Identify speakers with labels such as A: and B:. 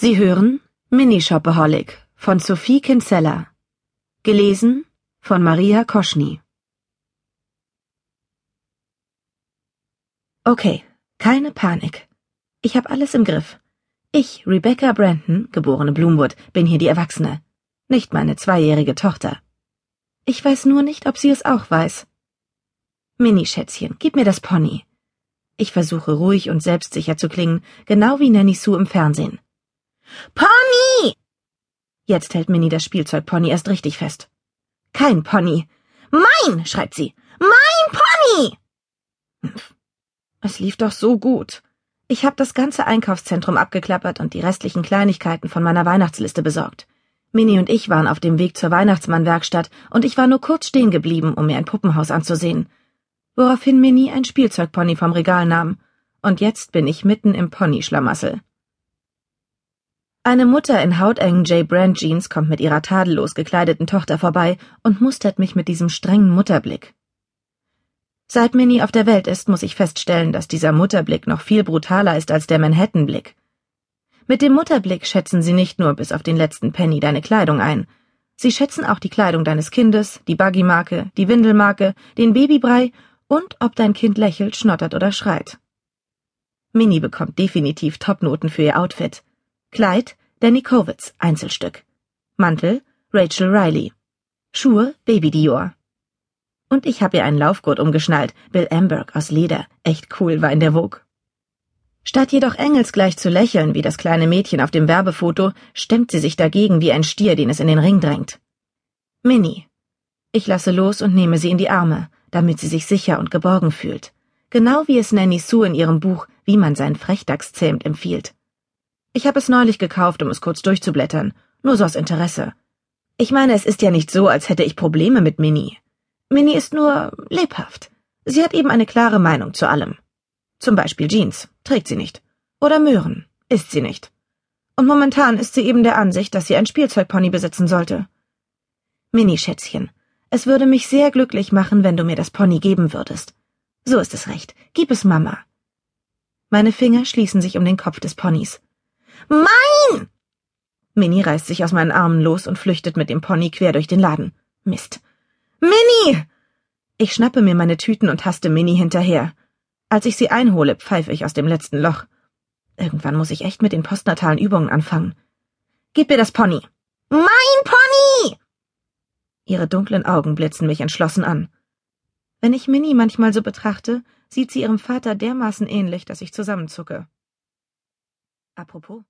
A: Sie hören Minishopaholic von Sophie Kinsella. Gelesen von Maria Koschny. Okay, keine Panik. Ich habe alles im Griff. Ich, Rebecca Brandon, geborene Bloomwood, bin hier die Erwachsene, nicht meine zweijährige Tochter. Ich weiß nur nicht, ob sie es auch weiß. Mini-Schätzchen, gib mir das Pony. Ich versuche ruhig und selbstsicher zu klingen, genau wie Nanny Sue im Fernsehen. Pony! Jetzt hält Minnie das Spielzeugpony erst richtig fest. Kein Pony. Mein, schreit sie. Mein Pony! Es lief doch so gut. Ich habe das ganze Einkaufszentrum abgeklappert und die restlichen Kleinigkeiten von meiner Weihnachtsliste besorgt. Minnie und ich waren auf dem Weg zur Weihnachtsmannwerkstatt und ich war nur kurz stehen geblieben, um mir ein Puppenhaus anzusehen. Woraufhin Minnie ein Spielzeugpony vom Regal nahm. Und jetzt bin ich mitten im Ponyschlamassel. Eine Mutter in hautengen J. Brand Jeans kommt mit ihrer tadellos gekleideten Tochter vorbei und mustert mich mit diesem strengen Mutterblick. Seit Minnie auf der Welt ist, muss ich feststellen, dass dieser Mutterblick noch viel brutaler ist als der Manhattan-Blick. Mit dem Mutterblick schätzen sie nicht nur bis auf den letzten Penny deine Kleidung ein. Sie schätzen auch die Kleidung deines Kindes, die Buggy-Marke, die Windelmarke, den Babybrei und ob dein Kind lächelt, schnottert oder schreit. Minnie bekommt definitiv Topnoten für ihr Outfit. Kleid Danny Kowitz, Einzelstück. Mantel Rachel Riley. Schuhe Baby Dior. Und ich habe ihr einen Laufgurt umgeschnallt, Bill Amberg aus Leder. Echt cool war in der Vogue. Statt jedoch engelsgleich zu lächeln wie das kleine Mädchen auf dem Werbefoto, stemmt sie sich dagegen wie ein Stier, den es in den Ring drängt. Minnie. Ich lasse los und nehme sie in die Arme, damit sie sich sicher und geborgen fühlt. Genau wie es Nanny Sue in ihrem Buch Wie man seinen Frechdachs zähmt empfiehlt. Ich habe es neulich gekauft, um es kurz durchzublättern, nur so aus Interesse. Ich meine, es ist ja nicht so, als hätte ich Probleme mit Minnie. Minnie ist nur lebhaft. Sie hat eben eine klare Meinung zu allem. Zum Beispiel Jeans, trägt sie nicht. Oder Möhren, isst sie nicht. Und momentan ist sie eben der Ansicht, dass sie ein Spielzeugpony besitzen sollte. Minnie, Schätzchen, es würde mich sehr glücklich machen, wenn du mir das Pony geben würdest. So ist es recht. Gib es Mama. Meine Finger schließen sich um den Kopf des Ponys. Mein! Minnie reißt sich aus meinen Armen los und flüchtet mit dem Pony quer durch den Laden. Mist. Minnie! Ich schnappe mir meine Tüten und haste Minnie hinterher. Als ich sie einhole, pfeife ich aus dem letzten Loch. Irgendwann muss ich echt mit den postnatalen Übungen anfangen. Gib mir das Pony. Mein Pony! Ihre dunklen Augen blitzen mich entschlossen an. Wenn ich Minnie manchmal so betrachte, sieht sie ihrem Vater dermaßen ähnlich, dass ich zusammenzucke. À propos,